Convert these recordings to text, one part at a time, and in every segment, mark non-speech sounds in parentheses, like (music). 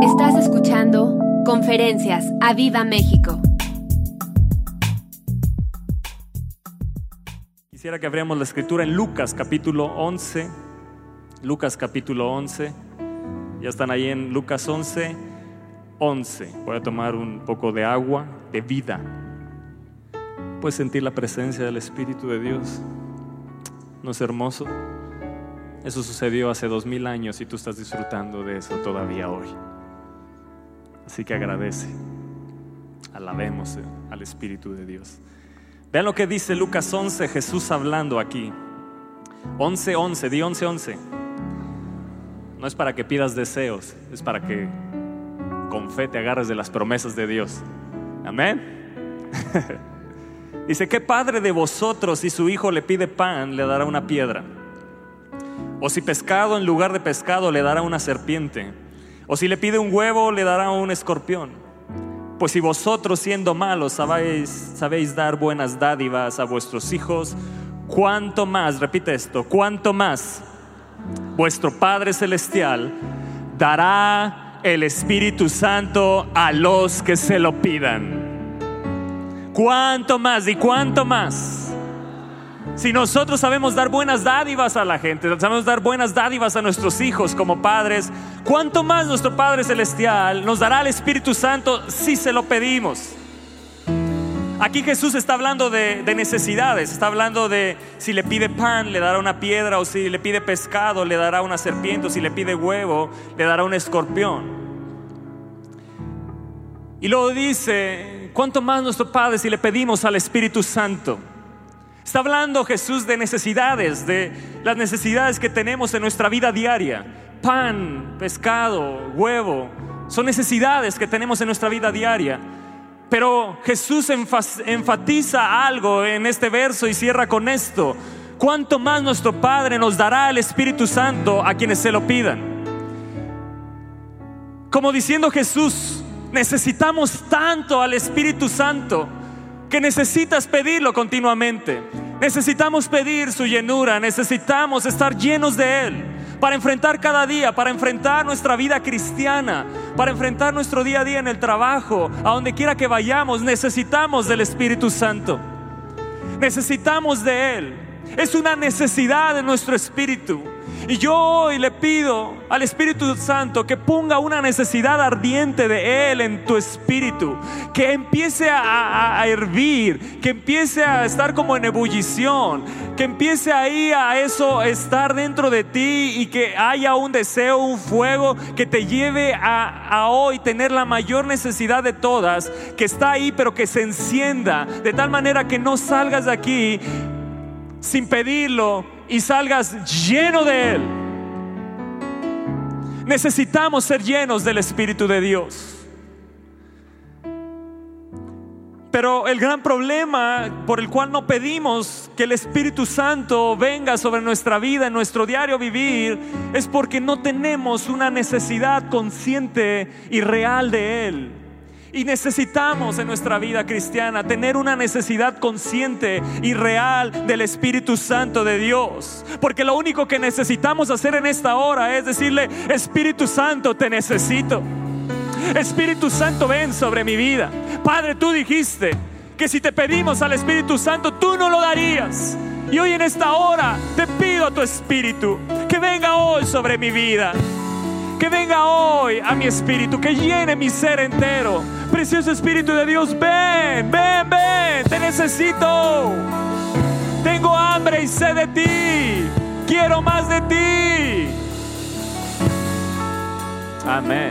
Estás escuchando Conferencias a Viva México. Quisiera que abriéramos la escritura en Lucas capítulo 11. Lucas capítulo 11. Ya están ahí en Lucas 11, 11. Voy a tomar un poco de agua de vida. Puedes sentir la presencia del Espíritu de Dios. ¿No es hermoso? Eso sucedió hace dos mil años y tú estás disfrutando de eso todavía hoy. Así que agradece. Alabemos eh, al Espíritu de Dios. Vean lo que dice Lucas 11, Jesús hablando aquí. 11, 11, di 11, 11. No es para que pidas deseos, es para que con fe te agarres de las promesas de Dios. Amén. (laughs) Dice, ¿qué padre de vosotros si su hijo le pide pan le dará una piedra? O si pescado en lugar de pescado le dará una serpiente. O si le pide un huevo le dará un escorpión. Pues si vosotros siendo malos sabéis, sabéis dar buenas dádivas a vuestros hijos, ¿cuánto más, repite esto, cuánto más vuestro Padre Celestial dará el Espíritu Santo a los que se lo pidan? ¿Cuánto más y cuánto más? Si nosotros sabemos dar buenas dádivas a la gente, sabemos dar buenas dádivas a nuestros hijos como padres, ¿cuánto más nuestro Padre Celestial nos dará el Espíritu Santo si se lo pedimos? Aquí Jesús está hablando de, de, necesidades, está hablando de si le pide pan, le dará una piedra, o si le pide pescado, le dará una serpiente, o si le pide huevo, le dará un escorpión. Y luego dice, ¿cuánto más nuestro Padre si le pedimos al Espíritu Santo? Está hablando Jesús de necesidades, de las necesidades que tenemos en nuestra vida diaria. Pan, pescado, huevo, son necesidades que tenemos en nuestra vida diaria. Pero Jesús enfatiza algo en este verso y cierra con esto. ¿Cuánto más nuestro Padre nos dará el Espíritu Santo a quienes se lo pidan? Como diciendo Jesús, necesitamos tanto al Espíritu Santo que necesitas pedirlo continuamente. Necesitamos pedir su llenura, necesitamos estar llenos de Él para enfrentar cada día, para enfrentar nuestra vida cristiana, para enfrentar nuestro día a día en el trabajo, a donde quiera que vayamos, necesitamos del Espíritu Santo. Necesitamos de Él. Es una necesidad de nuestro espíritu. Y yo hoy le pido al Espíritu Santo que ponga una necesidad ardiente de Él en tu espíritu, que empiece a, hervir, que empiece a estar como en ebullición, que empiece ahí a eso estar dentro de ti y que haya un deseo, un fuego que te lleve a, a hoy tener la mayor necesidad de todas, que está ahí pero que se encienda de tal manera que no salgas de aquí sin pedirlo y salgas lleno de Él. Necesitamos ser llenos del Espíritu de Dios. Pero el gran problema por el cual no pedimos que el Espíritu Santo venga sobre nuestra vida, en nuestro diario vivir, es porque no tenemos una necesidad consciente y real de Él. Y necesitamos en nuestra vida cristiana tener una necesidad consciente y real del Espíritu Santo de Dios. Porque lo único que necesitamos hacer en esta hora es decirle, Espíritu Santo, te necesito. Espíritu Santo, ven sobre mi vida. Padre, tú dijiste que si te pedimos al Espíritu Santo, tú no lo darías. Y hoy en esta hora te pido a tu Espíritu que venga hoy sobre mi vida. Que venga hoy a mi espíritu, que llene mi ser entero. Precioso Espíritu de Dios, ven, ven, ven, te necesito. Tengo hambre y sed de ti. Quiero más de ti. Amén.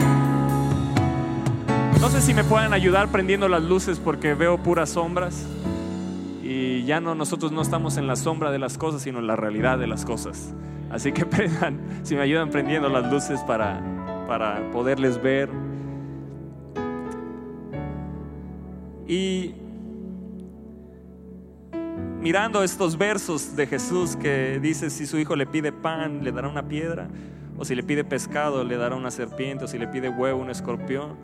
No sé si me pueden ayudar prendiendo las luces porque veo puras sombras y ya no nosotros no estamos en la sombra de las cosas, sino en la realidad de las cosas. Así que (laughs) prendan, si me ayudan prendiendo las luces para, para poderles ver. Y mirando estos versos de Jesús que dice, si su hijo le pide pan, le dará una piedra, o si le pide pescado, le dará una serpiente, o si le pide huevo, un escorpión.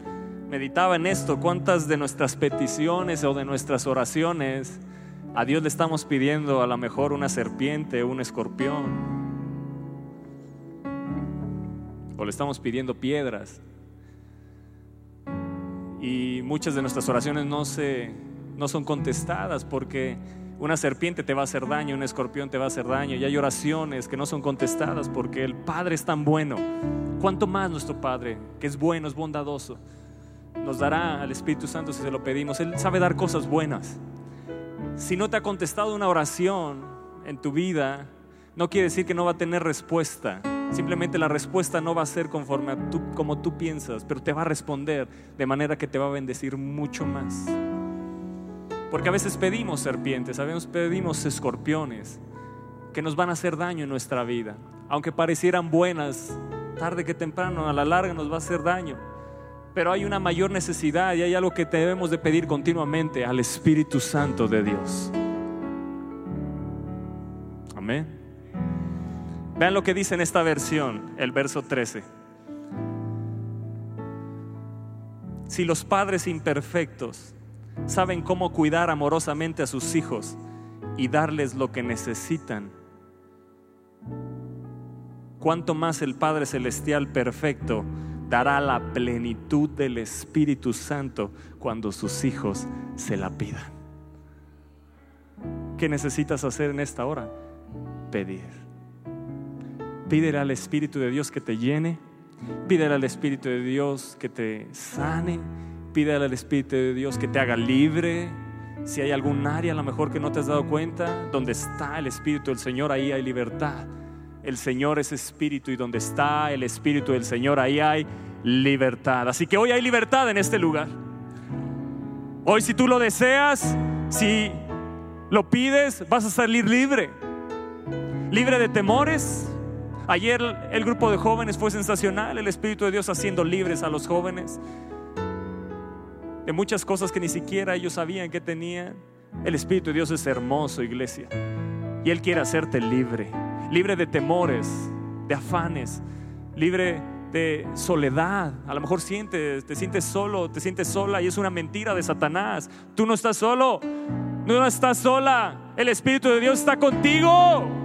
Meditaba en esto, cuántas de nuestras peticiones o de nuestras oraciones a Dios le estamos pidiendo a lo mejor una serpiente, un escorpión, le estamos pidiendo piedras. y muchas de nuestras oraciones no, se, no son contestadas porque una serpiente te va a hacer daño, un escorpión te va a hacer daño y hay oraciones que no son contestadas porque el Padre es tan bueno. ¿Cuánto más nuestro Padre, que es bueno, es bondadoso, nos dará al Espíritu Santo si se lo pedimos? Él sabe dar cosas buenas. Si no te ha contestado una oración en tu vida, no quiere decir que no va a tener respuesta. Simplemente la respuesta no va a ser conforme a tú, como tú piensas, pero te va a responder de manera que te va a bendecir mucho más. Porque a veces pedimos serpientes, a veces pedimos escorpiones que nos van a hacer daño en nuestra vida. Aunque parecieran buenas, tarde que temprano, a la larga nos va a hacer daño. Pero hay una mayor necesidad y hay algo que debemos de pedir continuamente al Espíritu Santo de Dios. Amén. Vean lo que dice en esta versión, el verso 13. Si los padres imperfectos saben cómo cuidar amorosamente a sus hijos y darles lo que necesitan, cuánto más el Padre Celestial perfecto dará la plenitud del Espíritu Santo cuando sus hijos se la pidan. ¿Qué necesitas hacer en esta hora? Pedir. Pídele al Espíritu de Dios que te llene. Pídele al Espíritu de Dios que te sane. Pídele al Espíritu de Dios que te haga libre. Si hay algún área a lo mejor que no te has dado cuenta, donde está el Espíritu del Señor, ahí hay libertad. El Señor es Espíritu y donde está el Espíritu del Señor, ahí hay libertad. Así que hoy hay libertad en este lugar. Hoy si tú lo deseas, si lo pides, vas a salir libre. Libre de temores, Ayer el grupo de jóvenes fue sensacional, el Espíritu de Dios haciendo libres a los jóvenes de muchas cosas que ni siquiera ellos sabían que tenían. El Espíritu de Dios es hermoso, iglesia, y Él quiere hacerte libre, libre de temores, de afanes, libre de soledad. A lo mejor sientes, te sientes solo, te sientes sola y es una mentira de Satanás. Tú no estás solo, no estás sola. El Espíritu de Dios está contigo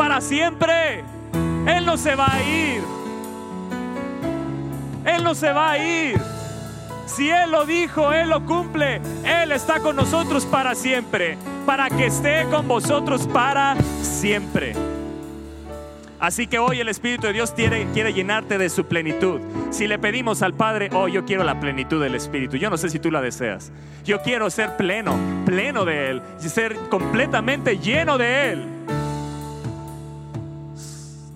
para siempre. Él no se va a ir. Él no se va a ir. Si Él lo dijo, Él lo cumple. Él está con nosotros para siempre. Para que esté con vosotros para siempre. Así que hoy el Espíritu de Dios quiere, llenarte de su plenitud. Si le pedimos al Padre, oh, yo quiero la plenitud del Espíritu. Yo no sé si tú la deseas. Yo quiero ser pleno, pleno de Él. Ser completamente lleno de Él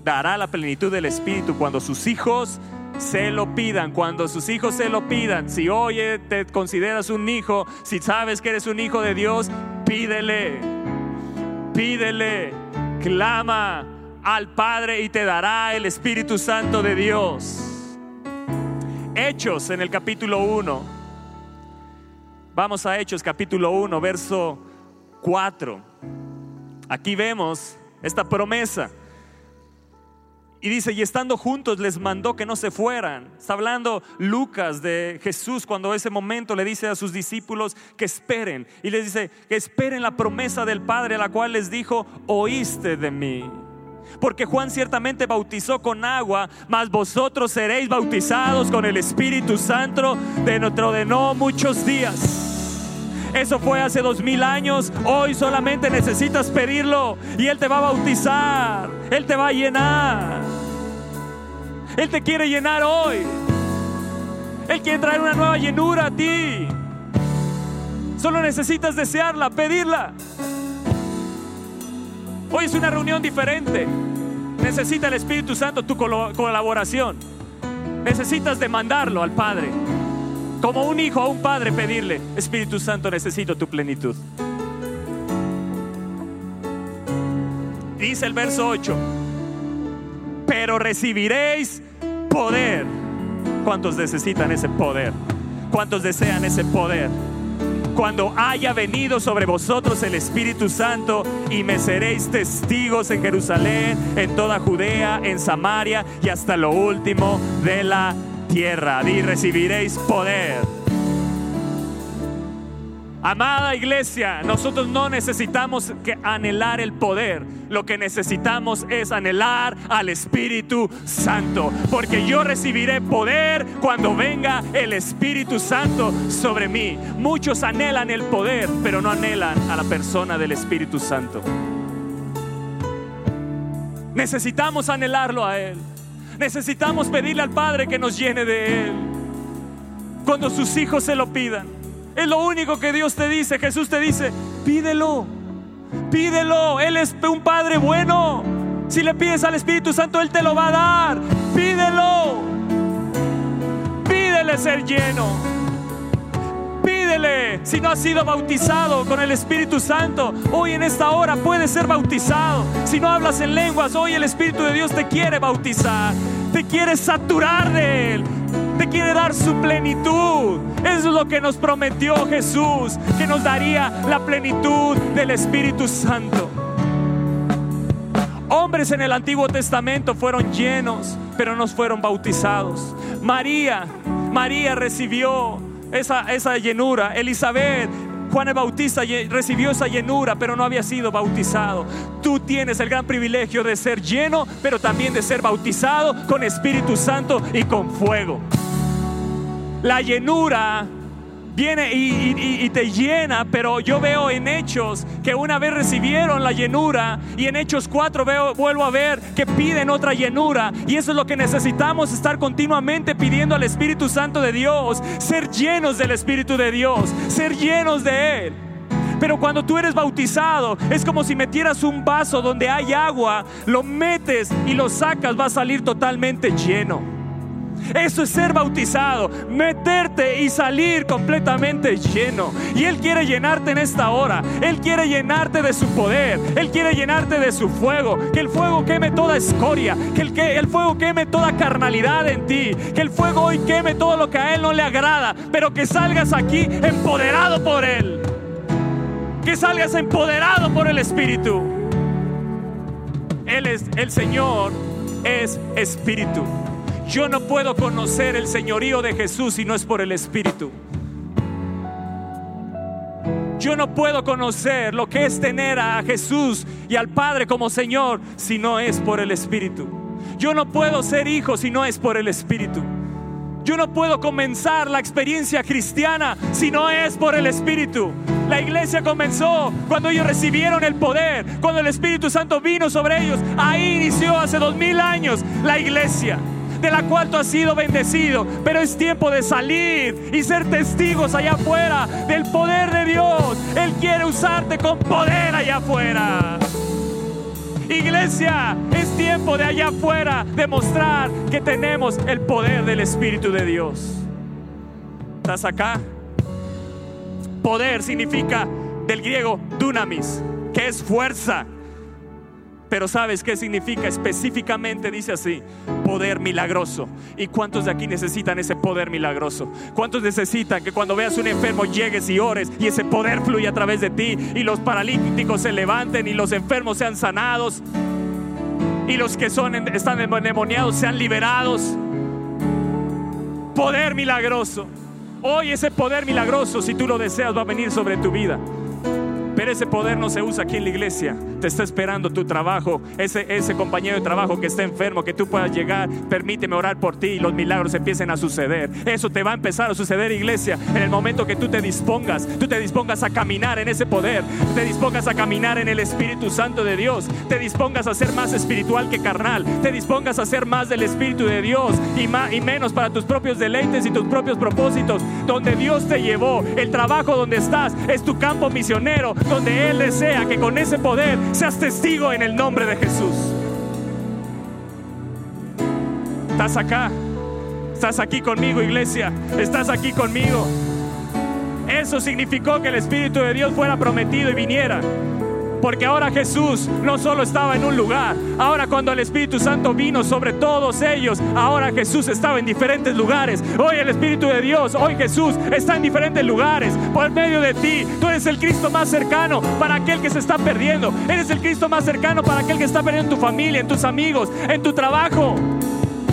dará la plenitud del Espíritu cuando sus hijos se lo pidan, cuando sus hijos se lo pidan. Si hoy te consideras un hijo, si sabes que eres un hijo de Dios, pídele, pídele, clama al Padre y te dará el Espíritu Santo de Dios. Hechos en el capítulo 1. Vamos a Hechos capítulo 1, verso 4. Aquí vemos esta promesa. Y dice, y estando juntos les mandó que no se fueran. Está hablando Lucas de Jesús cuando ese momento le dice a sus discípulos que esperen. Y les dice, que esperen la promesa del Padre, a la cual les dijo, oíste de mí. Porque Juan ciertamente bautizó con agua, mas vosotros seréis bautizados con el Espíritu Santo dentro de no muchos días. Eso fue hace dos mil años. Hoy solamente necesitas pedirlo y Él te va a bautizar. Él te va a llenar. Él te quiere llenar hoy. Él quiere traer una nueva llenura a ti. Solo necesitas desearla, pedirla. Hoy es una reunión diferente. Necesita el Espíritu Santo tu colaboración. Necesitas demandarlo al Padre. Como un hijo a un padre pedirle, Espíritu Santo, necesito tu plenitud. Dice el verso 8 pero recibiréis poder. ¿Cuántos necesitan ese poder? ¿Cuántos desean ese poder? Cuando haya venido sobre vosotros el Espíritu Santo y me seréis testigos en Jerusalén, en toda Judea, en Samaria y hasta lo último de la tierra. Y recibiréis poder. Amada iglesia, nosotros no necesitamos que anhelar el poder. Lo que necesitamos es anhelar al Espíritu Santo. Porque yo recibiré poder cuando venga el Espíritu Santo sobre mí. Muchos anhelan el poder, pero no anhelan a la persona del Espíritu Santo. Necesitamos anhelarlo a Él. Necesitamos pedirle al Padre que nos llene de Él. Cuando sus hijos se lo pidan. Es lo único que Dios te dice. Jesús te dice, pídelo. Pídelo. Él es un Padre bueno. Si le pides al Espíritu Santo, Él te lo va a dar. Pídelo. Pídele ser lleno. Pídele. Si no has sido bautizado con el Espíritu Santo, hoy en esta hora puedes ser bautizado. Si no hablas en lenguas, hoy el Espíritu de Dios te quiere bautizar. Te quiere saturar de Él te quiere dar su plenitud. Eso es lo que nos prometió Jesús, que nos daría la plenitud del Espíritu Santo. Hombres en el Antiguo Testamento fueron llenos, pero no fueron bautizados. María, María recibió esa, esa llenura. Elizabeth Juan el Bautista recibió esa llenura, pero no había sido bautizado. Tú tienes el gran privilegio de ser lleno, pero también de ser bautizado con Espíritu Santo y con fuego. La llenura viene y, te llena, pero yo veo en Hechos que una vez recibieron la llenura y en Hechos 4 veo, vuelvo a ver que piden otra llenura y eso es lo que necesitamos, estar continuamente pidiendo al Espíritu Santo de Dios, ser llenos del Espíritu de Dios, ser llenos de Él. Pero cuando tú eres bautizado, es como si metieras un vaso donde hay agua, lo metes y lo sacas, va a salir totalmente lleno. Eso es ser bautizado, meterte y salir completamente lleno. Y Él quiere llenarte en esta hora. Él quiere llenarte de su poder. Él quiere llenarte de su fuego. Que el fuego queme toda escoria. Que el, que el fuego queme toda carnalidad en ti. Que el fuego hoy queme todo lo que a Él no le agrada. Pero que salgas aquí empoderado por Él. Que salgas empoderado por el Espíritu. Él es el Señor, es Espíritu. Yo no puedo conocer el señorío de Jesús si no es por el Espíritu. Yo no puedo conocer lo que es tener a Jesús y al Padre como Señor si no es por el Espíritu. Yo no puedo ser hijo si no es por el Espíritu. Yo no puedo comenzar la experiencia cristiana si no es por el Espíritu. La iglesia comenzó cuando ellos recibieron el poder, cuando el Espíritu Santo vino sobre ellos. Ahí inició hace dos mil años la iglesia de la cual tú has sido bendecido. Pero es tiempo de salir y ser testigos allá afuera del poder de Dios. Él quiere usarte con poder allá afuera. Iglesia, es tiempo de allá afuera demostrar que tenemos el poder del Espíritu de Dios. ¿Estás acá? Poder significa del griego dunamis, que es fuerza. Pero ¿sabes qué significa? Específicamente dice así, poder milagroso. ¿Y cuántos de aquí necesitan ese poder milagroso? ¿Cuántos necesitan que cuando veas un enfermo llegues y ores y ese poder fluya a través de ti y los paralíticos se levanten y los enfermos sean sanados y los que son, están endemoniados sean liberados? Poder milagroso. Hoy ese poder milagroso, si tú lo deseas, va a venir sobre tu vida. Pero ese poder no se usa aquí en la iglesia. Te está esperando tu trabajo, ese, ese compañero de trabajo que está enfermo, que tú puedas llegar, permíteme orar por ti y los milagros empiecen a suceder. Eso te va a empezar a suceder, iglesia, en el momento que tú te dispongas, tú te dispongas a caminar en ese poder, te dispongas a caminar en el Espíritu Santo de Dios, te dispongas a ser más espiritual que carnal, te dispongas a ser más del Espíritu de Dios y, más, y menos para tus propios deleites y tus propios propósitos, donde Dios te llevó, el trabajo donde estás es tu campo misionero, donde Él desea que con ese poder seas testigo en el nombre de Jesús. Estás acá, estás aquí conmigo iglesia, estás aquí conmigo. Eso significó que el Espíritu de Dios fuera prometido y viniera. Porque ahora Jesús no solo estaba en un lugar, ahora cuando el Espíritu Santo vino sobre todos ellos, ahora Jesús estaba en diferentes lugares. Hoy el Espíritu de Dios, hoy Jesús está en diferentes lugares por medio de ti. Tú eres el Cristo más cercano para aquel que se está perdiendo. Eres el Cristo más cercano para aquel que está perdiendo en tu familia, en tus amigos, en tu trabajo.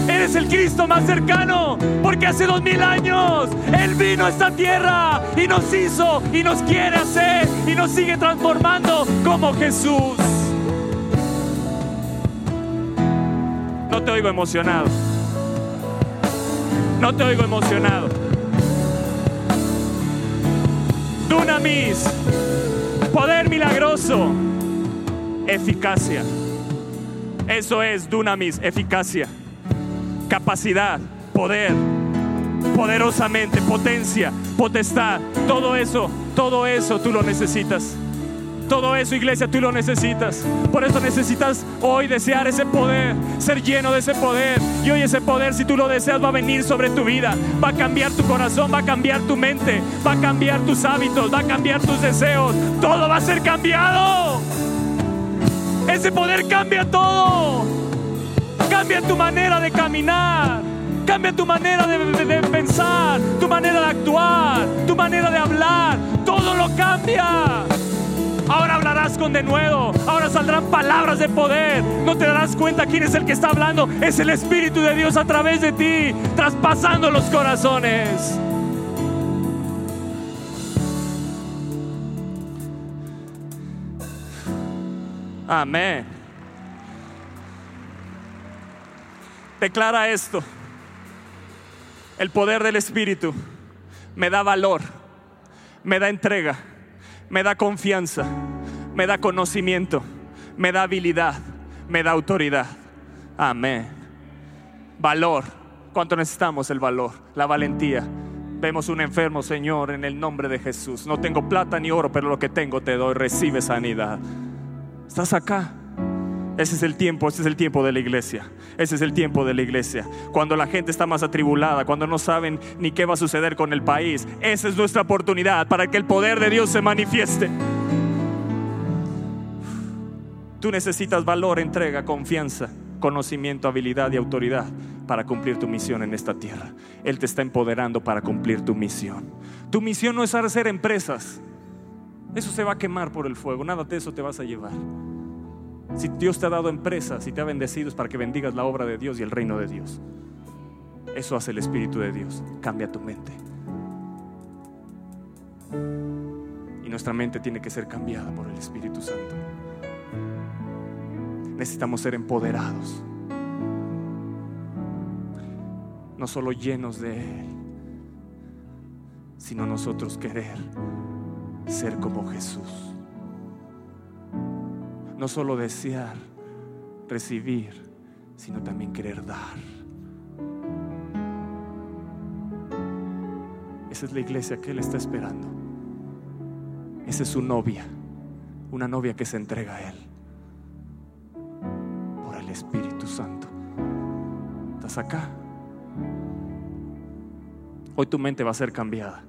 Eres el Cristo más cercano, porque hace dos mil años Él vino a esta tierra y nos hizo y nos quiere hacer y nos sigue transformando como Jesús. No te oigo emocionado. No te oigo emocionado. Dunamis, poder milagroso, eficacia. Eso es dunamis, eficacia, capacidad, poder, poderosamente, potencia, potestad. Todo eso, todo eso tú lo necesitas. Todo eso, iglesia, tú lo necesitas. Por eso necesitas hoy desear ese poder, ser lleno de ese poder. Y hoy ese poder, si tú lo deseas, va a venir sobre tu vida. Va a cambiar tu corazón, va a cambiar tu mente, va a cambiar tus hábitos, va a cambiar tus deseos. Todo va a ser cambiado. Ese poder cambia todo. Cambia tu manera de caminar. Cambia tu manera de, de pensar, tu manera de actuar, tu manera de hablar. Todo lo cambia. Ahora hablarás con denuedo. Ahora saldrán palabras de poder. No te darás cuenta quién es el que está hablando. Es el Espíritu de Dios a través de ti, traspasando los corazones. Amén. Declara esto. El poder del Espíritu me da valor, me da entrega me da confianza, me da conocimiento, me da habilidad, me da autoridad. Amén. Valor. ¿Cuánto necesitamos el valor? La valentía. Vemos un enfermo, Señor, en el nombre de Jesús. No tengo plata ni oro, pero lo que tengo te doy. Recibe sanidad. Estás acá. Ese es el tiempo, ese es el tiempo de la iglesia. Ese es el tiempo de la iglesia. Cuando la gente está más atribulada, cuando no saben ni qué va a suceder con el país, esa es nuestra oportunidad para que el poder de Dios se manifieste. Tú necesitas valor, entrega, confianza, conocimiento, habilidad y autoridad para cumplir tu misión en esta tierra. Él te está empoderando para cumplir tu misión. Tu misión no es hacer empresas. Eso se va a quemar por el fuego. Nada de eso te vas a llevar. Si Dios te ha dado empresas, si te ha bendecido es para que bendigas la obra de Dios y el reino de Dios. Eso hace el Espíritu de Dios. Cambia tu mente. Y nuestra mente tiene que ser cambiada por el Espíritu Santo. Necesitamos ser empoderados. No solo llenos de Él, sino nosotros querer ser como Jesús no solo desear, recibir, sino también querer dar. Esa es la iglesia que Él está esperando. Esa es su novia, una novia que se entrega a Él por el Espíritu Santo. ¿Estás acá? Hoy tu mente va a ser cambiada.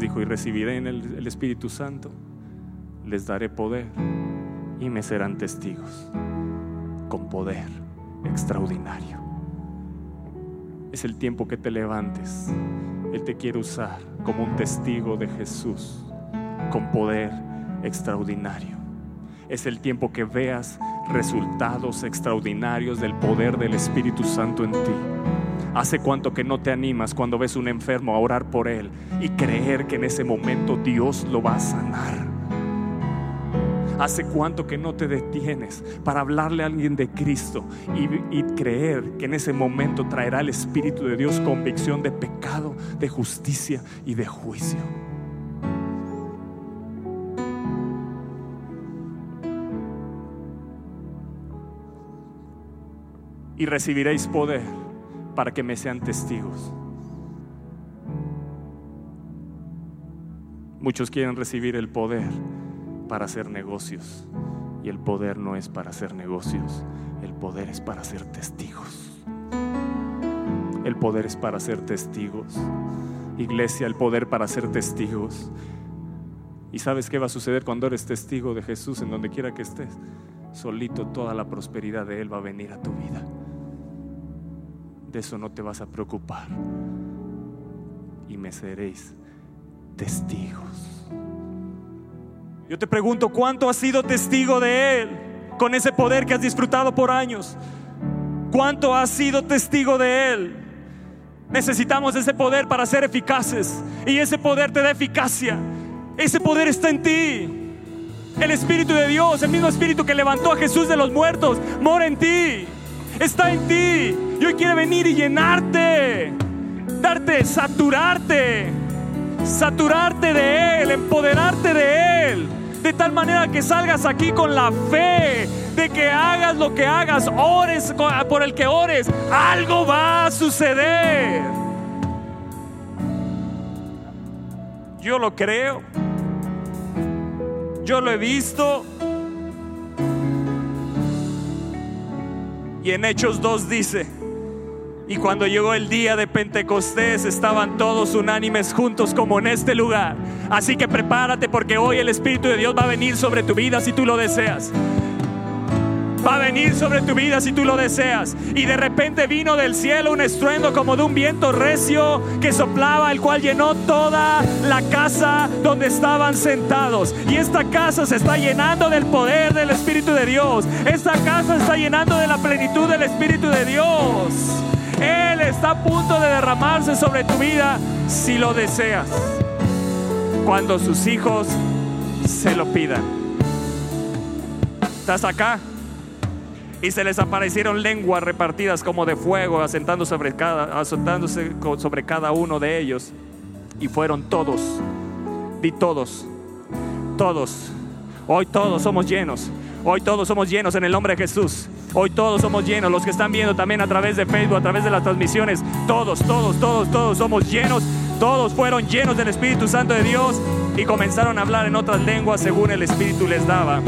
Dijo, y recibiré en el, el Espíritu Santo, les daré poder y me serán testigos con poder extraordinario. Es el tiempo que te levantes. Él te quiere usar como un testigo de Jesús con poder extraordinario. Es el tiempo que veas resultados extraordinarios del poder del Espíritu Santo en ti. ¿Hace cuánto que no te animas cuando ves un enfermo a orar por él y creer que en ese momento Dios lo va a sanar? ¿Hace cuánto que no te detienes para hablarle a alguien de Cristo y, y, creer que en ese momento traerá el Espíritu de Dios convicción de pecado, de justicia y de juicio? Y recibiréis poder para que me sean testigos. Muchos quieren recibir el poder para hacer negocios y el poder no es para hacer negocios, el poder es para ser testigos. El poder es para ser testigos. Iglesia, el poder para ser testigos. ¿Y sabes qué va a suceder cuando eres testigo de Jesús en donde quiera que estés? Solito toda la prosperidad de Él va a venir a tu vida de eso no te vas a preocupar. Y me seréis testigos. Yo te pregunto, ¿cuánto has sido testigo de Él? con ese poder que has disfrutado por años. ¿Cuánto has sido testigo de Él? Necesitamos ese poder para ser eficaces. Y ese poder te da eficacia. Ese poder está en ti. El Espíritu de Dios, el mismo Espíritu que levantó a Jesús de los muertos, mora en ti. Está en ti. Y hoy quiere venir y llenarte. Darte, saturarte. Saturarte de Él, empoderarte de Él. De tal manera que salgas aquí con la fe de que hagas lo que hagas, ores por el que ores, algo va a suceder. Yo lo creo. Yo lo he visto. Y en Hechos 2 dice, y cuando llegó el día de Pentecostés estaban todos unánimes juntos como en este lugar. Así que prepárate porque hoy el Espíritu de Dios va a venir sobre tu vida si tú lo deseas va a venir sobre tu vida si tú lo deseas. Y de repente vino del cielo un estruendo como de un viento recio que soplaba, el cual llenó toda la casa donde estaban sentados. Y esta casa se está llenando del poder del Espíritu de Dios. Esta casa está llenando de la plenitud del Espíritu de Dios. Él está a punto de derramarse sobre tu vida si lo deseas. Cuando sus hijos se lo pidan. ¿Estás acá? Y se les aparecieron lenguas repartidas como de fuego, asentándose sobre cada, asentándose sobre cada uno de ellos. Y fueron todos, di todos, todos. Hoy todos somos llenos. Hoy todos somos llenos en el nombre de Jesús. Hoy todos somos llenos. Los que están viendo también a través de Facebook, a través de las transmisiones. Todos, todos, todos, todos somos llenos. Todos fueron llenos del Espíritu Santo de Dios y comenzaron a hablar en otras lenguas según el Espíritu les daba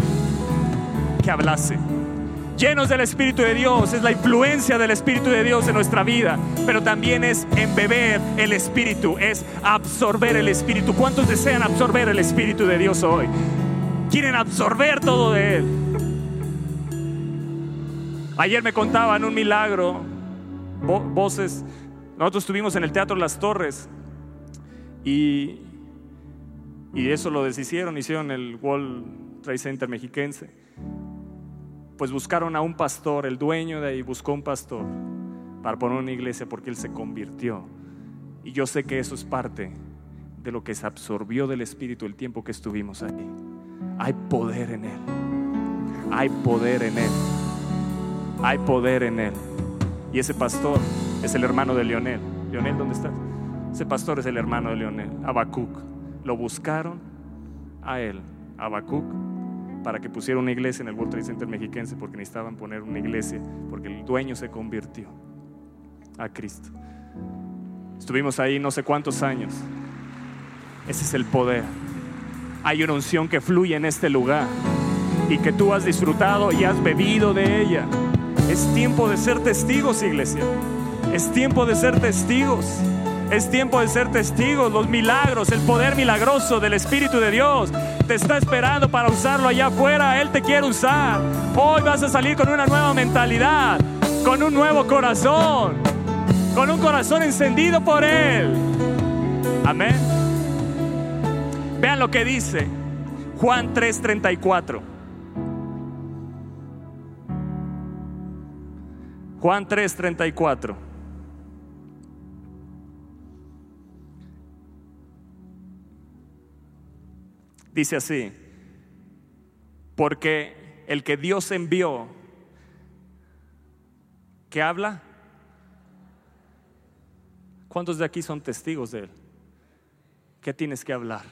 que hablase llenos del Espíritu de Dios, es la influencia del Espíritu de Dios en nuestra vida, pero también es embeber el Espíritu, es absorber el Espíritu. ¿Cuántos desean absorber el Espíritu de Dios hoy? Quieren absorber todo de Él. Ayer me contaban un milagro, voces. Nosotros estuvimos en el Teatro Las Torres y, y eso lo deshicieron, hicieron el World Trade Center mexiquense pues buscaron a un pastor, el dueño de ahí buscó un pastor para poner una iglesia porque él se convirtió. Y yo sé que eso es parte de lo que se absorbió del Espíritu el tiempo que estuvimos allí. Hay poder en él. Hay poder en él. Hay poder en él. Y ese pastor es el hermano de Leonel. Leonel, ¿dónde estás? Ese pastor es el hermano de Leonel, Abacuc. Lo buscaron a él, Abacuc para que pusiera una iglesia en el World Trade Center mexiquense porque necesitaban poner una iglesia porque el dueño se convirtió a Cristo. Estuvimos ahí no sé cuántos años. Ese es el poder. Hay una unción que fluye en este lugar y que tú has disfrutado y has bebido de ella. Es tiempo de ser testigos, iglesia. Es tiempo de ser testigos. Es tiempo de ser testigos, los milagros, el poder milagroso del Espíritu de Dios te está esperando para usarlo allá afuera. Él te quiere usar. Hoy vas a salir con una nueva mentalidad, con un nuevo corazón, con un corazón encendido por Él. Amén. Vean lo que dice Juan 3:34. Juan 3:34. Dice así, porque el que Dios envió, ¿qué habla? ¿Cuántos de aquí son testigos de Él? ¿Qué tienes que hablar?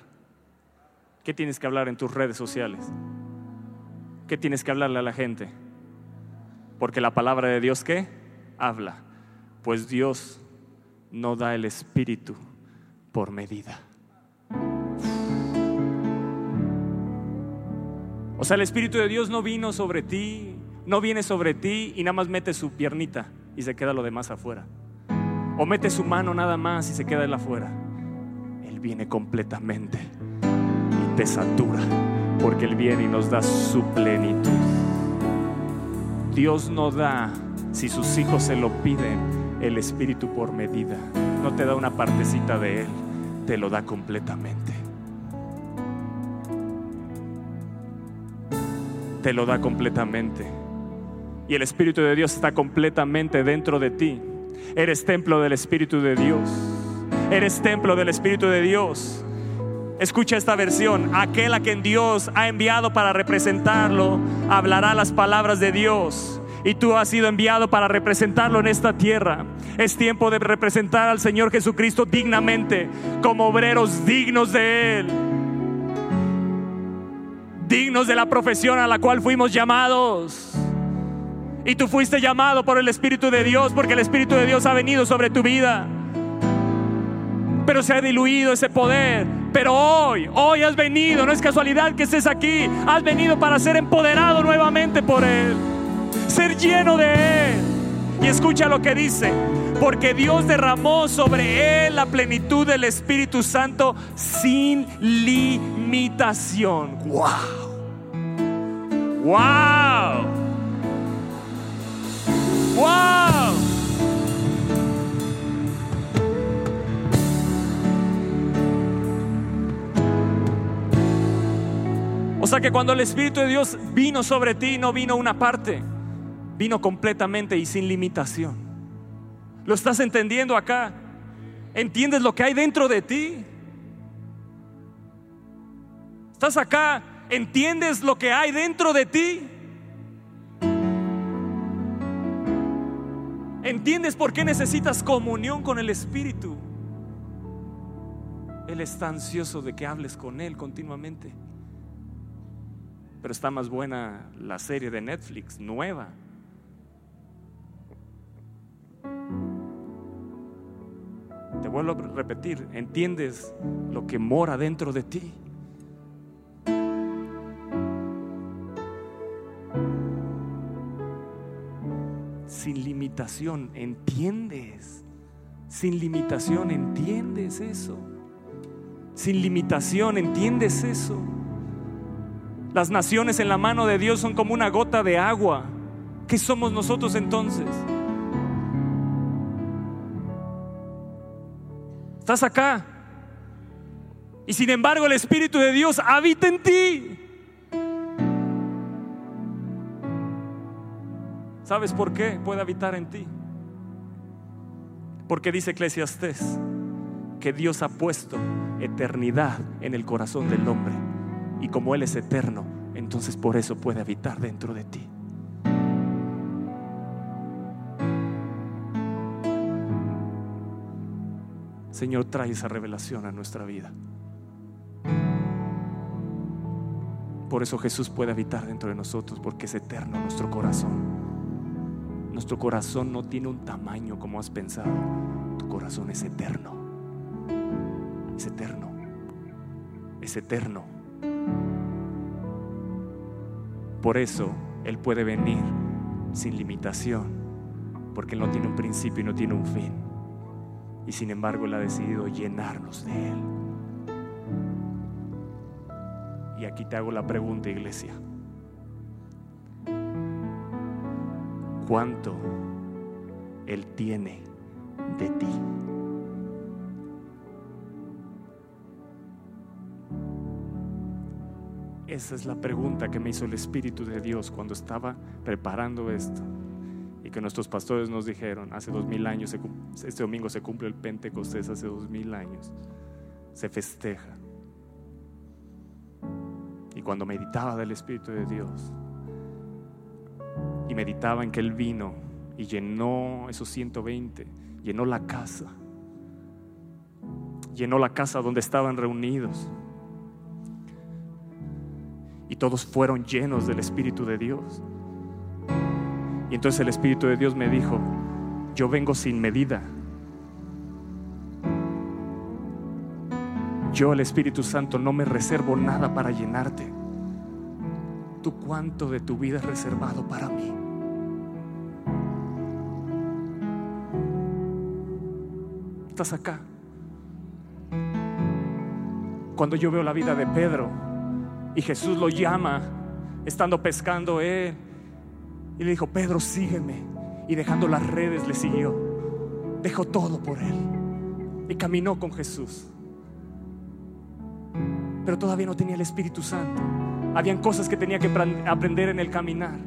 ¿Qué tienes que hablar en tus redes sociales? ¿Qué tienes que hablarle a la gente? Porque la palabra de Dios, ¿qué? Habla. Pues Dios no da el espíritu por medida. O sea, el Espíritu de Dios no vino sobre ti, no viene sobre ti y nada más mete su piernita y se queda lo demás afuera. O mete su mano nada más y se queda él afuera. Él viene completamente y te satura porque Él viene y nos da su plenitud. Dios no da, si sus hijos se lo piden, el Espíritu por medida. No te da una partecita de Él, te lo da completamente. Te lo da completamente. Y el Espíritu de Dios está completamente dentro de ti. Eres templo del Espíritu de Dios. Eres templo del Espíritu de Dios. Escucha esta versión. Aquel a quien Dios ha enviado para representarlo hablará las palabras de Dios. Y tú has sido enviado para representarlo en esta tierra. Es tiempo de representar al Señor Jesucristo dignamente, como obreros dignos de Él. Dignos de la profesión a la cual fuimos llamados. Y tú fuiste llamado por el Espíritu de Dios porque el Espíritu de Dios ha venido sobre tu vida. Pero se ha diluido ese poder. Pero hoy, hoy has venido, no es casualidad que estés aquí. Has venido para ser empoderado nuevamente por Él. Ser lleno de Él. Y escucha lo que dice. Porque Dios derramó sobre Él la plenitud del Espíritu Santo sin limitación. ¡Wow! ¡Wow! ¡Wow! O sea que cuando el Espíritu de Dios vino sobre ti, no vino una parte, vino completamente y sin limitación. ¿Lo estás entendiendo acá? ¿Entiendes lo que hay dentro de ti? ¿Estás acá? ¿Entiendes lo que hay dentro de ti? ¿Entiendes por qué necesitas comunión con el Espíritu? Él está ansioso de que hables con Él continuamente. Pero está más buena la serie de Netflix, nueva. Vuelvo a repetir, ¿entiendes lo que mora dentro de ti? sin limitación, ¿entiendes? Sin limitación, ¿entiendes eso? Sin limitación, ¿entiendes eso? Las naciones en la mano de Dios son como una gota de agua. ¿Qué somos nosotros entonces? Estás acá. Y sin embargo el Espíritu de Dios habita en ti. ¿Sabes por qué puede habitar en ti? Porque dice Eclesiastés que Dios ha puesto eternidad en el corazón del hombre. Y como Él es eterno, entonces por eso puede habitar dentro de ti. Señor, trae esa revelación a nuestra vida. Por eso Jesús puede habitar dentro de nosotros, porque es eterno nuestro corazón. Nuestro corazón no tiene un tamaño como has pensado. Tu corazón es eterno. Es eterno. Es eterno. Por eso Él puede venir sin limitación, porque Él no tiene un principio y no tiene un fin. Y sin embargo Él ha decidido llenarnos de Él. Y aquí te hago la pregunta, iglesia. cuánto Él tiene de ti. Esa es la pregunta que me hizo el Espíritu de Dios cuando estaba preparando esto. Y que nuestros pastores nos dijeron, hace dos mil años, este domingo se cumple el Pentecostés, hace dos mil años, se festeja. Y cuando meditaba del Espíritu de Dios, y meditaba en que Él vino y llenó esos 120, llenó la casa, llenó la casa donde estaban reunidos. Y todos fueron llenos del Espíritu de Dios. Y entonces el Espíritu de Dios me dijo, yo vengo sin medida. Yo, el Espíritu Santo, no me reservo nada para llenarte. ¿Tú cuánto de tu vida es reservado para mí? Estás acá. Cuando yo veo la vida de Pedro y Jesús lo llama, estando pescando él, y le dijo, Pedro, sígueme. Y dejando las redes le siguió. Dejó todo por él. Y caminó con Jesús. Pero todavía no tenía el Espíritu Santo. Habían cosas que tenía que aprender en el caminar.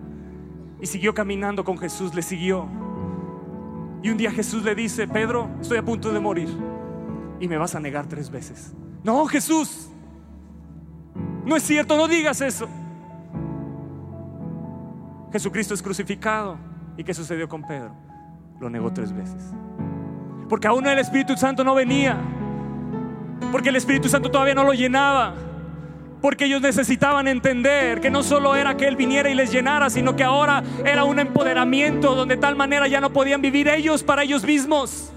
Y siguió caminando con Jesús, le siguió. Y un día Jesús le dice, Pedro, estoy a punto de morir y me vas a negar tres veces. No, Jesús, no es cierto, no digas eso. Jesucristo es crucificado. ¿Y qué sucedió con Pedro? Lo negó tres veces. Porque aún el Espíritu Santo no venía. Porque el Espíritu Santo todavía no lo llenaba. Porque ellos necesitaban entender que no solo era que Él viniera y les llenara, sino que ahora era un empoderamiento donde de tal manera ya no podían vivir ellos para ellos mismos.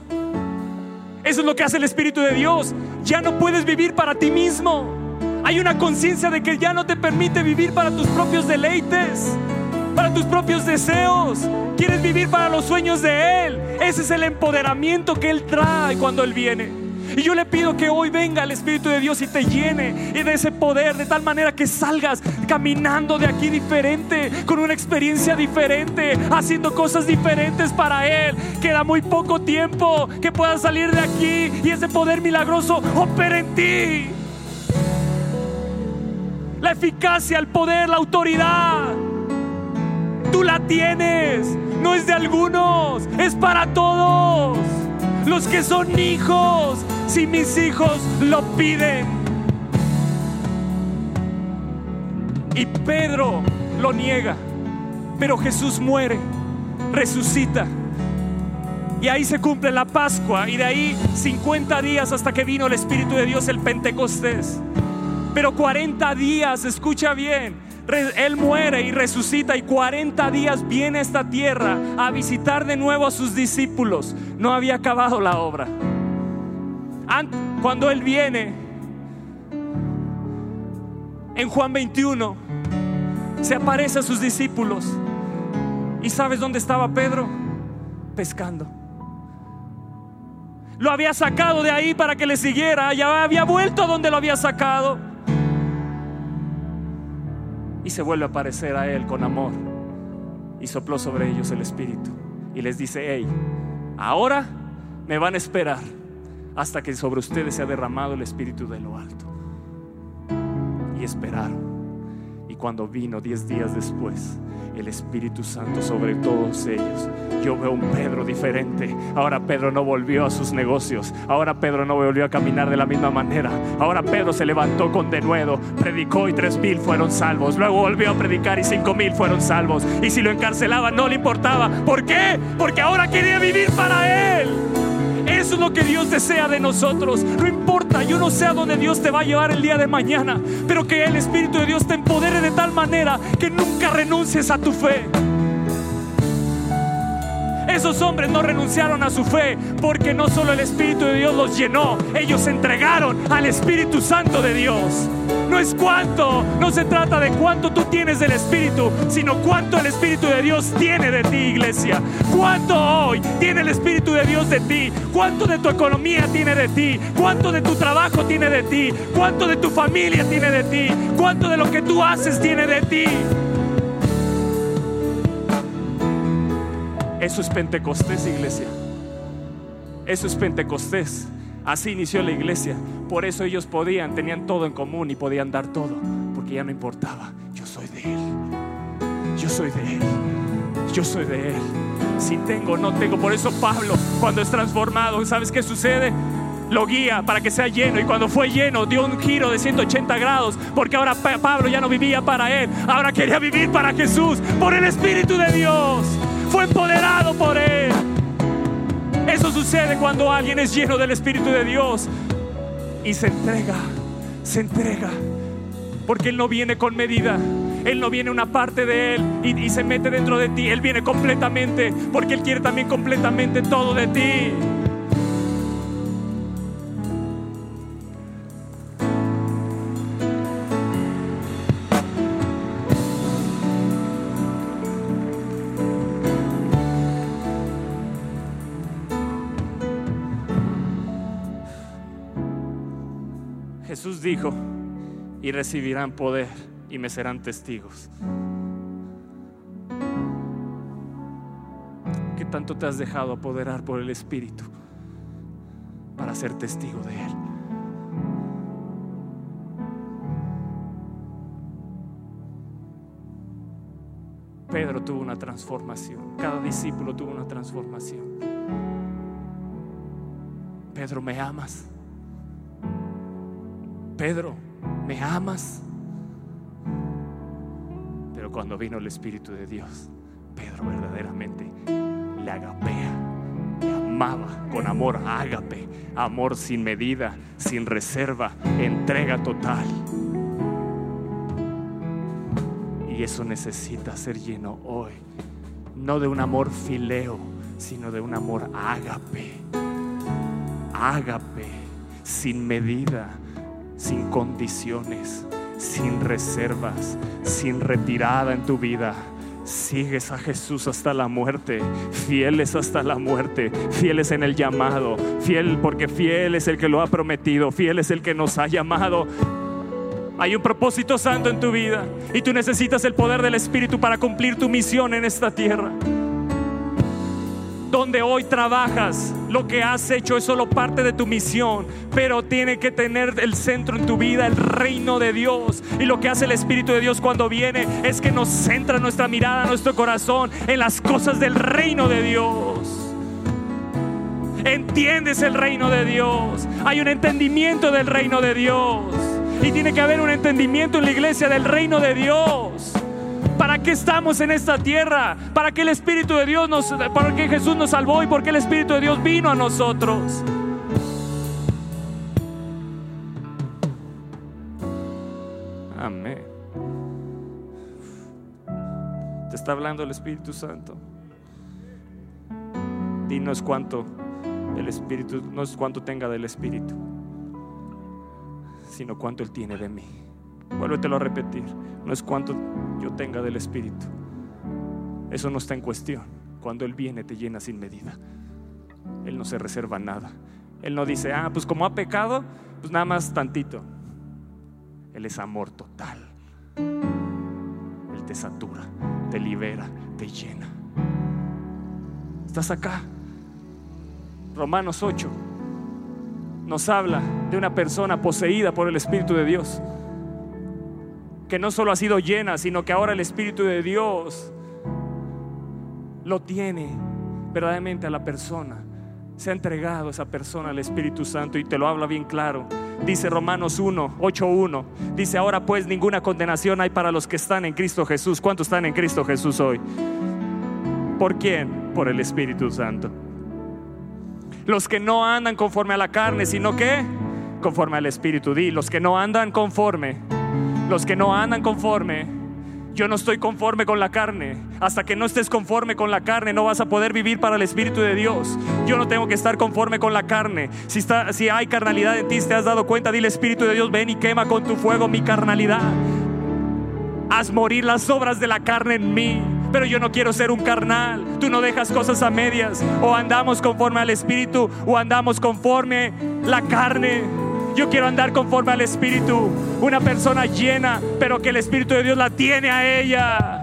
Eso es lo que hace el Espíritu de Dios. Ya no puedes vivir para ti mismo. Hay una conciencia de que ya no te permite vivir para tus propios deleites, para tus propios deseos. Quieres vivir para los sueños de Él. Ese es el empoderamiento que Él trae cuando Él viene. Y yo le pido que hoy venga el Espíritu de Dios y te llene y de ese poder de tal manera que salgas caminando de aquí diferente, con una experiencia diferente, haciendo cosas diferentes para Él. Queda muy poco tiempo que puedas salir de aquí y ese poder milagroso opera en ti. La eficacia, el poder, la autoridad. Tú la tienes. No es de algunos, es para todos los que son hijos, si mis hijos lo piden. Y Pedro lo niega, pero Jesús muere, resucita. Y ahí se cumple la Pascua y de ahí 50 días hasta que vino el Espíritu de Dios, el Pentecostés. Pero 40 días, escucha bien, él muere y resucita y 40 días viene a esta tierra a visitar de nuevo a sus discípulos. No había acabado la obra. Cuando Él viene, en Juan 21, se aparece a sus discípulos. ¿Y sabes dónde estaba Pedro? Pescando. Lo había sacado de ahí para que le siguiera. Ya había vuelto a donde lo había sacado y se vuelve a aparecer a él con amor. Y sopló sobre ellos el Espíritu. Y les dice, hey, ahora me van a esperar hasta que sobre ustedes se ha derramado el Espíritu de lo alto. Y esperaron. Y cuando vino diez días después, el Espíritu Santo sobre todos ellos. Yo veo un Pedro diferente. Ahora Pedro no volvió a sus negocios. Ahora Pedro no volvió a caminar de la misma manera. Ahora Pedro se levantó con denuedo, predicó y tres mil fueron salvos. Luego volvió a predicar y cinco mil fueron salvos. Y si lo encarcelaban no le importaba. ¿Por qué? Porque ahora quería vivir para Él. Eso es lo que Dios desea de nosotros. No importa, yo no sé a dónde Dios te va a llevar el día de mañana, pero que el Espíritu de Dios te empodere de tal manera que nunca renuncies a tu fe. Esos hombres no renunciaron a su fe porque no solo el Espíritu de Dios los llenó, ellos se entregaron al Espíritu Santo de Dios. No es cuánto, no se trata de cuánto tú tienes del Espíritu, sino cuánto el Espíritu de Dios tiene de ti, iglesia. Cuánto hoy tiene el Espíritu de Dios de ti, cuánto de tu economía tiene de ti, cuánto de tu trabajo tiene de ti, cuánto de tu familia tiene de ti, cuánto de lo que tú haces tiene de ti. Eso es Pentecostés, iglesia. Eso es Pentecostés. Así inició la iglesia. Por eso ellos podían, tenían todo en común y podían dar todo. Porque ya no importaba. Yo soy de Él. Yo soy de Él. Yo soy de Él. Si tengo, no tengo. Por eso Pablo, cuando es transformado, ¿sabes qué sucede? Lo guía para que sea lleno. Y cuando fue lleno, dio un giro de 180 grados. Porque ahora Pablo ya no vivía para Él. Ahora quería vivir para Jesús. Por el Espíritu de Dios fue empoderado por Él. Eso sucede cuando alguien es lleno del Espíritu de Dios y se entrega, se entrega. Porque Él no viene con medida. Él no viene una parte de Él y, y, se mete dentro de ti. Él viene completamente porque Él quiere también completamente todo de ti. Dijo, y recibirán poder y me serán testigos. ¿Qué tanto te has dejado apoderar por el Espíritu para ser testigo de Él? Pedro tuvo una transformación, cada discípulo tuvo una transformación. Pedro, ¿me amas? Pedro, ¿me amas? Pero cuando vino el Espíritu de Dios, Pedro verdaderamente le agapea, amaba con amor ágape, amor sin medida, sin reserva, entrega total. Y eso necesita ser lleno hoy, no de un amor fileo, sino de un amor ágape, ágape, sin medida, sin condiciones, sin reservas, sin retirada en tu vida. Sigues a Jesús hasta la muerte, fieles hasta la muerte, fieles en el llamado, fiel porque fiel es el que lo ha prometido, fiel es el que nos ha llamado. Hay un propósito santo en tu vida y tú necesitas el poder del Espíritu para cumplir tu misión en esta tierra donde hoy trabajas, lo que has hecho es solo parte de tu misión, pero tiene que tener el centro en tu vida, el reino de Dios. Y lo que hace el Espíritu de Dios cuando viene es que nos centra nuestra mirada, nuestro corazón en las cosas del reino de Dios. Entiendes el reino de Dios. Hay un entendimiento del reino de Dios. Y tiene que haber un entendimiento en la iglesia del reino de Dios. ¿Para qué estamos en esta tierra? ¿Para qué el Espíritu de Dios nos, para qué Jesús nos salvó y por qué el Espíritu de Dios vino a nosotros? Amén. Te está hablando el Espíritu Santo. Es cuánto el Espíritu, no es cuánto tenga del Espíritu, sino cuánto Él tiene de mí. Vuélvetelo a repetir. No es cuánto yo tenga del Espíritu. Eso no está en cuestión. Cuando Él viene te llena sin medida. Él no se reserva nada. Él no dice, ah, pues como ha pecado, pues nada más tantito. Él es amor total. Él te satura, te libera, te llena. ¿Estás acá? Romanos 8 nos habla de una persona poseída por el Espíritu de Dios que no solo ha sido llena, sino que ahora el Espíritu de Dios lo tiene verdaderamente a la persona. Se ha entregado esa persona al Espíritu Santo y te lo habla bien claro. Dice Romanos 1, 8, 1. Dice, ahora pues ninguna condenación hay para los que están en Cristo Jesús. ¿Cuántos están en Cristo Jesús hoy? ¿Por quién? Por el Espíritu Santo. Los que no andan conforme a la carne, sino que conforme al Espíritu. Di, los que no andan conforme los que no andan conforme. Yo no estoy conforme con la carne. Hasta que no estés conforme con la carne, no vas a poder vivir para el Espíritu de Dios. Yo no tengo que estar conforme con la carne. Si, está, si hay carnalidad en ti, te has dado cuenta, dile Espíritu de Dios, ven y quema con tu fuego mi carnalidad. Haz morir las obras de la carne en mí. Pero yo no quiero ser un carnal. Tú no dejas cosas a medias. O andamos conforme al Espíritu o andamos conforme la carne. Yo quiero andar conforme al Espíritu. Una persona llena, pero que el Espíritu de Dios la tiene a ella.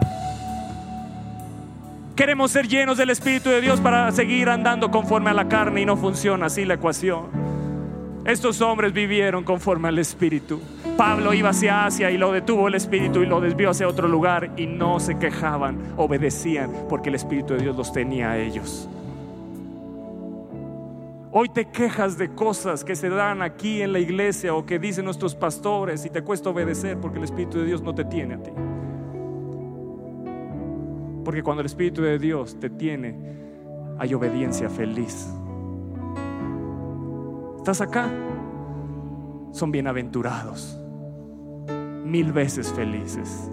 Queremos ser llenos del Espíritu de Dios para seguir andando conforme a la carne y no funciona así la ecuación. Estos hombres vivieron conforme al Espíritu. Pablo iba hacia Asia y lo detuvo el Espíritu y lo desvió hacia otro lugar y no se quejaban, obedecían porque el Espíritu de Dios los tenía a ellos. Hoy te quejas de cosas que se dan aquí en la iglesia o que dicen nuestros pastores y te cuesta obedecer porque el Espíritu de Dios no te tiene a ti. Porque cuando el Espíritu de Dios te tiene, hay obediencia feliz. ¿Estás acá? Son bienaventurados, mil veces felices.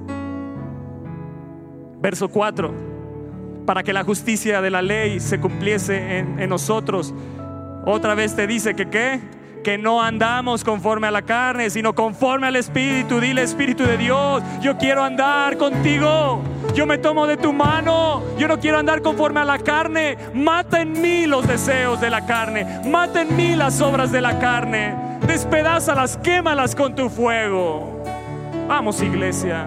Verso 4, para que la justicia de la ley se cumpliese en, en nosotros otra vez te dice que qué? Que no andamos conforme a la carne, sino conforme al Espíritu. Dile, Espíritu de Dios, yo quiero andar contigo. Yo me tomo de tu mano. Yo no quiero andar conforme a la carne. Mata en mí los deseos de la carne. Mata en mí las obras de la carne. Despedázalas, quémalas con tu fuego. Vamos, iglesia.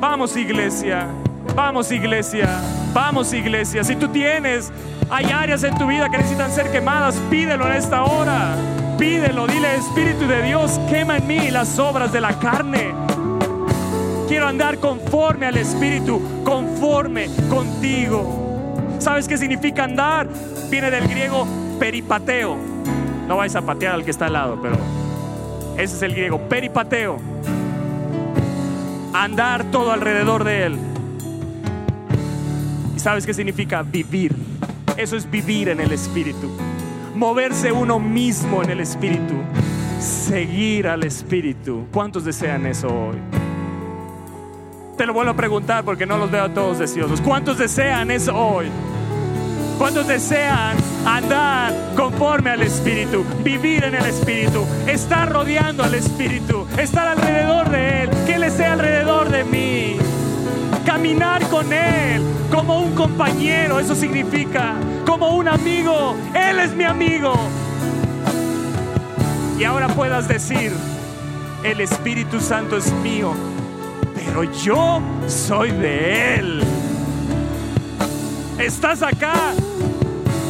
Vamos, iglesia. Vamos, iglesia. Vamos, iglesia. Si tú tienes hay áreas en tu vida que necesitan ser quemadas. Pídelo en esta hora. Pídelo. Dile, Espíritu de Dios, quema en mí las obras de la carne. quiero andar conforme al Espíritu, conforme contigo. ¿Sabes qué significa andar? Viene del griego peripateo. No vais a patear al que está al lado, pero ese es el griego, peripateo. Andar todo alrededor de él. ¿Y sabes qué significa vivir? Eso es vivir en el Espíritu. Moverse uno mismo en el Espíritu. Seguir al Espíritu. ¿Cuántos desean eso hoy? Te lo vuelvo a preguntar porque no los veo a todos deseosos. ¿Cuántos desean eso hoy? ¿Cuántos desean andar conforme al Espíritu, vivir en el Espíritu, estar rodeando al Espíritu, estar alrededor de Él, que Él esté alrededor de mí, caminar con Él como un compañero, eso significa, como un amigo, Él es mi amigo. Y ahora puedas decir, el Espíritu Santo es mío, pero yo soy de Él. Estás acá.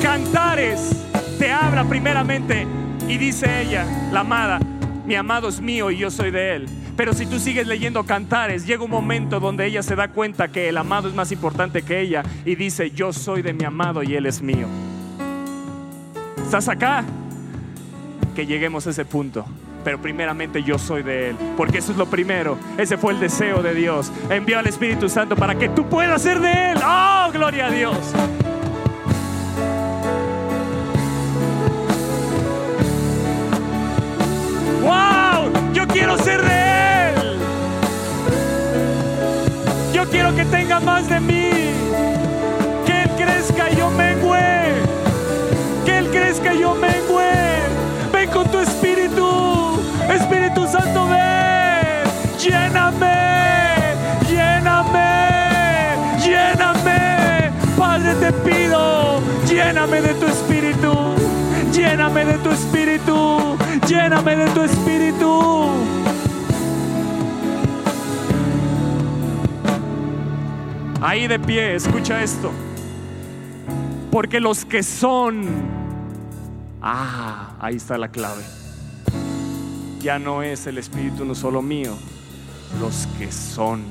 Cantares te habla primeramente y dice ella, la amada, mi amado es mío y yo soy de él. Pero si tú sigues leyendo cantares, llega un momento donde ella se da cuenta que el amado es más importante que ella y dice, yo soy de mi amado y él es mío. ¿Estás acá? Que lleguemos a ese punto pero primeramente yo soy de Él, porque eso es lo primero, ese fue el deseo de Dios. Envió al Espíritu Santo para que tú puedas ser de Él. ¡Oh, gloria a Dios! ¡Wow! Yo quiero ser de Él. Quiero que tenga más de mí. Que Él crezca y yo mengüe. Que Él crezca y yo mengüe. Ven con tu espíritu. Espíritu Santo, ven, lléname, lléname, lléname. Padre, te pido, lléname de tu espíritu, lléname de tu espíritu, lléname de tu espíritu. Ahí de pie, escucha esto. Porque los que son, ah, ahí está la clave ya no es el Espíritu no solo mío, los que son.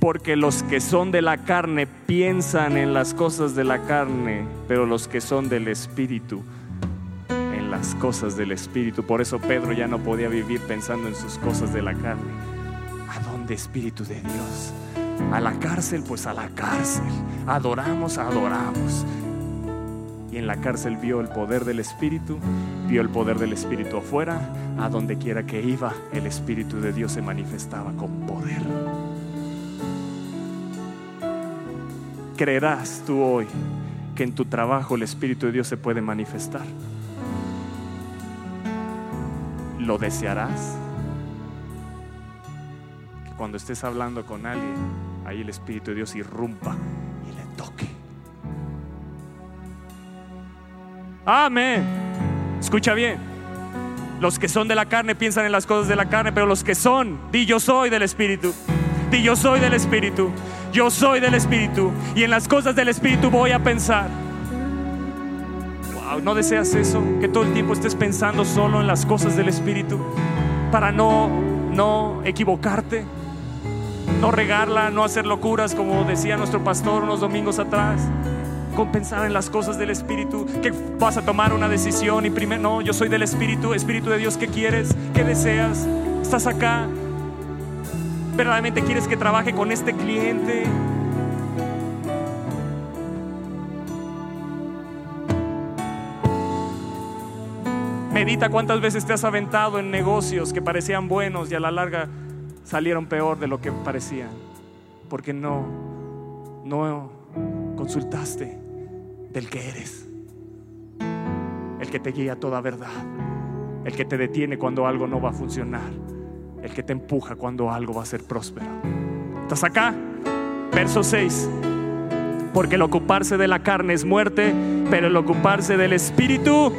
Porque los que son de la carne piensan en las cosas de la carne, pero los que son del Espíritu, en las cosas del Espíritu. Por eso Pedro ya no podía vivir pensando en sus cosas de la carne. ¿A dónde Espíritu de Dios? A la cárcel, pues a la cárcel. Adoramos, adoramos y en la cárcel vio el poder del Espíritu, vio el poder del Espíritu afuera, a donde quiera que iba, el Espíritu de Dios se manifestaba con poder. ¿Creerás tú hoy que en tu trabajo el Espíritu de Dios se puede manifestar? ¿Lo desearás? Cuando estés hablando con alguien, ahí el Espíritu de Dios irrumpa y le toque Amén. Escucha bien. Los que son de la carne piensan en las cosas de la carne, pero los que son, di yo soy del Espíritu. Di yo soy del Espíritu. Yo soy del Espíritu. Y en las cosas del Espíritu voy a pensar. Wow, ¿no deseas eso? Que todo el tiempo estés pensando solo en las cosas del Espíritu para no, no equivocarte, no regarla, no hacer locuras como decía nuestro pastor unos domingos atrás con pensar en las cosas del Espíritu, que vas a tomar una decisión y primero, no, yo soy del Espíritu, Espíritu de Dios, ¿qué quieres? ¿Qué deseas? ¿Estás acá? ¿Verdaderamente quieres que trabaje con este cliente? Medita cuántas veces te has aventado en negocios que parecían buenos y a la larga salieron peor de lo que parecían, porque no, no consultaste del que eres. El que te guía toda verdad. El que te detiene cuando algo no va a funcionar. El que te empuja cuando algo va a ser próspero. ¿Estás acá? Verso 6. Porque el ocuparse de la carne es muerte, pero el ocuparse del espíritu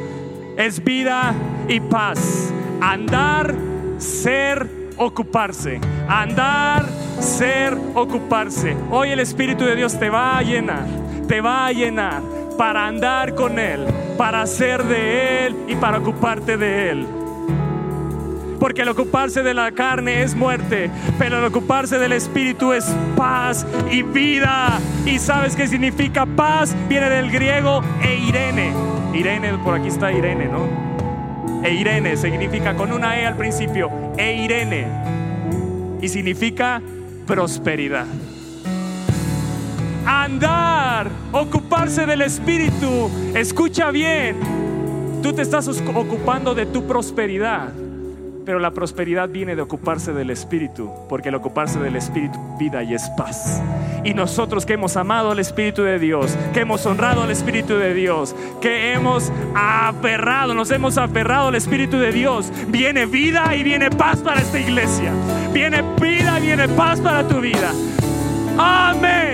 es vida y paz. Andar, ser, ocuparse. Andar, ser, ocuparse. Hoy el Espíritu de Dios te va a llenar, te va a llenar para andar con Él, para ser de Él y para ocuparte de Él. porque el ocuparse de la carne es muerte, pero el ocuparse del espíritu es paz y vida. ¿Y sabes qué significa paz? Viene del griego eirene. Irene, por aquí está Irene, ¿no? Eirene significa con una E al principio, Eirene. Y significa prosperidad andar, ocuparse del Espíritu. Escucha bien, tú te estás ocupando de tu prosperidad, pero la prosperidad viene de ocuparse del Espíritu, porque el ocuparse del Espíritu vida y es paz. Y nosotros que hemos amado al Espíritu de Dios, que hemos honrado al Espíritu de Dios, que hemos aferrado, nos hemos aferrado al Espíritu de Dios, viene vida y viene paz para esta iglesia. Viene vida y viene paz para tu vida. Amén.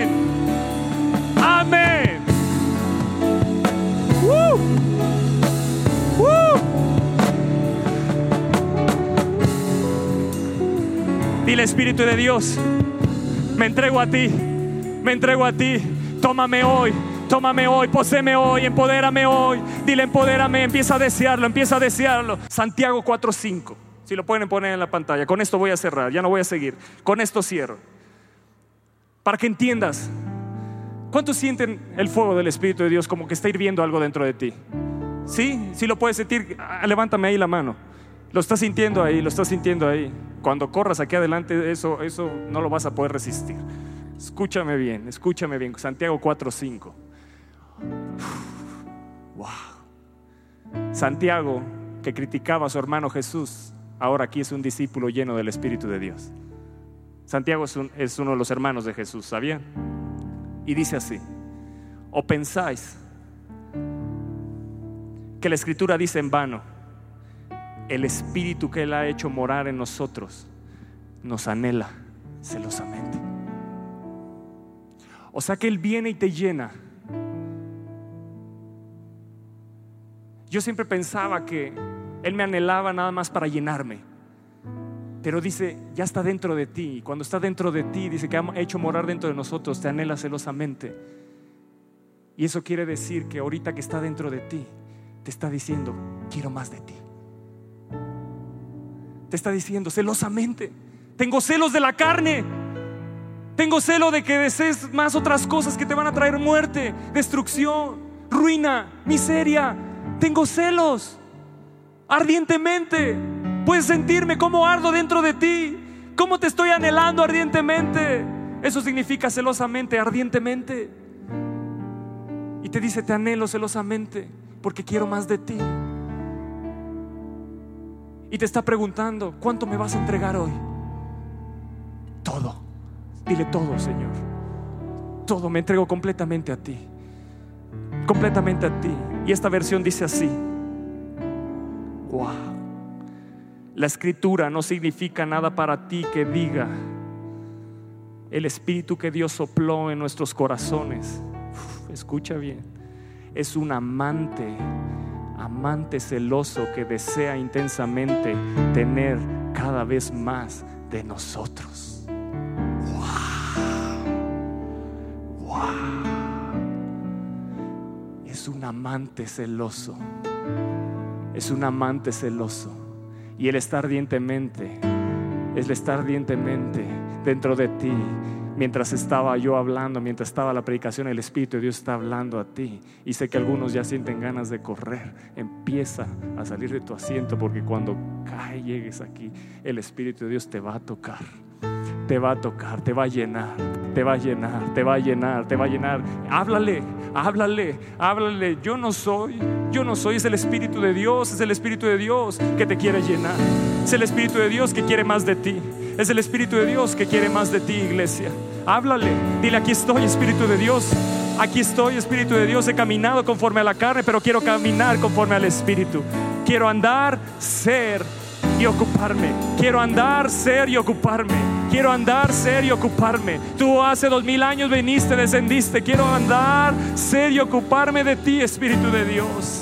Dile Espíritu de Dios, me entrego a ti, me entrego a ti, tómame hoy, tómame hoy, poséme hoy, empodérame hoy, dile empodérame, empieza a desearlo, empieza a desearlo. Santiago 4.5, si lo pueden poner en la pantalla, con esto voy a cerrar, ya no voy a seguir, con esto cierro. Para que entiendas ¿Cuántos sienten el fuego del Espíritu de Dios como que está hirviendo algo dentro de ti? ¿Sí? ¿Sí lo puedes sentir? Ah, levántame ahí la mano. Lo estás sintiendo ahí, lo estás sintiendo ahí. Cuando corras aquí adelante, eso, eso no lo vas a poder resistir. Escúchame bien, escúchame bien. Santiago 4:5. Wow. Santiago, que criticaba a su hermano Jesús, ahora aquí es un discípulo lleno del Espíritu de Dios. Santiago es, uno de los hermanos de Jesús, ¿sabían? Y dice así, o pensáis que la escritura dice en vano, el espíritu que Él ha hecho morar en nosotros nos anhela celosamente. O sea que Él viene y te llena. Yo siempre pensaba que Él me anhelaba nada más para llenarme. Pero dice, ya está dentro de ti. Y cuando está dentro de ti, dice que ha hecho morar dentro de nosotros, te anhela celosamente. Y eso quiere decir que ahorita que está dentro de ti, te está diciendo, quiero más de ti. Te está diciendo celosamente, tengo celos de la carne. Tengo celo de que desees más otras cosas que te van a traer muerte, destrucción, ruina, miseria. Tengo celos ardientemente. Puedes sentirme como ardo dentro de ti, cómo te estoy anhelando ardientemente. Eso significa celosamente, ardientemente. Y te dice, te anhelo celosamente porque quiero más de ti. Y te está preguntando, ¿cuánto me vas a entregar hoy? Todo. Dile todo, Señor. Todo me entrego completamente a ti. Completamente a ti. Y esta versión dice así. Wow. La escritura no significa nada para ti que diga el espíritu que Dios sopló en nuestros corazones. escucha bien. Es un amante, amante celoso que desea intensamente tener cada vez más de nosotros. Wow. Wow. Es un amante celoso. Es un amante celoso y Él está ardientemente, Él está ardientemente dentro de ti. Mientras estaba yo hablando, mientras estaba la predicación, el Espíritu de Dios está hablando a ti. Y sé que algunos ya sienten ganas de correr. Empieza a salir de tu asiento porque cuando cae, llegues aquí, el Espíritu de Dios te va a tocar. Te va a tocar, te va a llenar, te va a llenar, te va a llenar, te va a llenar. Háblale, háblale, háblale. Yo no soy, yo no soy, es el Espíritu de Dios, es el Espíritu de Dios que te quiere llenar. Es el Espíritu de Dios que quiere más de ti. Es el Espíritu de Dios que quiere más de ti, iglesia. Háblale, dile, aquí estoy, Espíritu de Dios. Aquí estoy, Espíritu de Dios. He caminado conforme a la carne, pero quiero caminar conforme al Espíritu. Quiero andar, ser y ocuparme. Quiero andar, ser y ocuparme. Quiero andar, ser y ocuparme. Tú hace dos mil años viniste, descendiste. Quiero andar, ser y ocuparme de ti, Espíritu de Dios.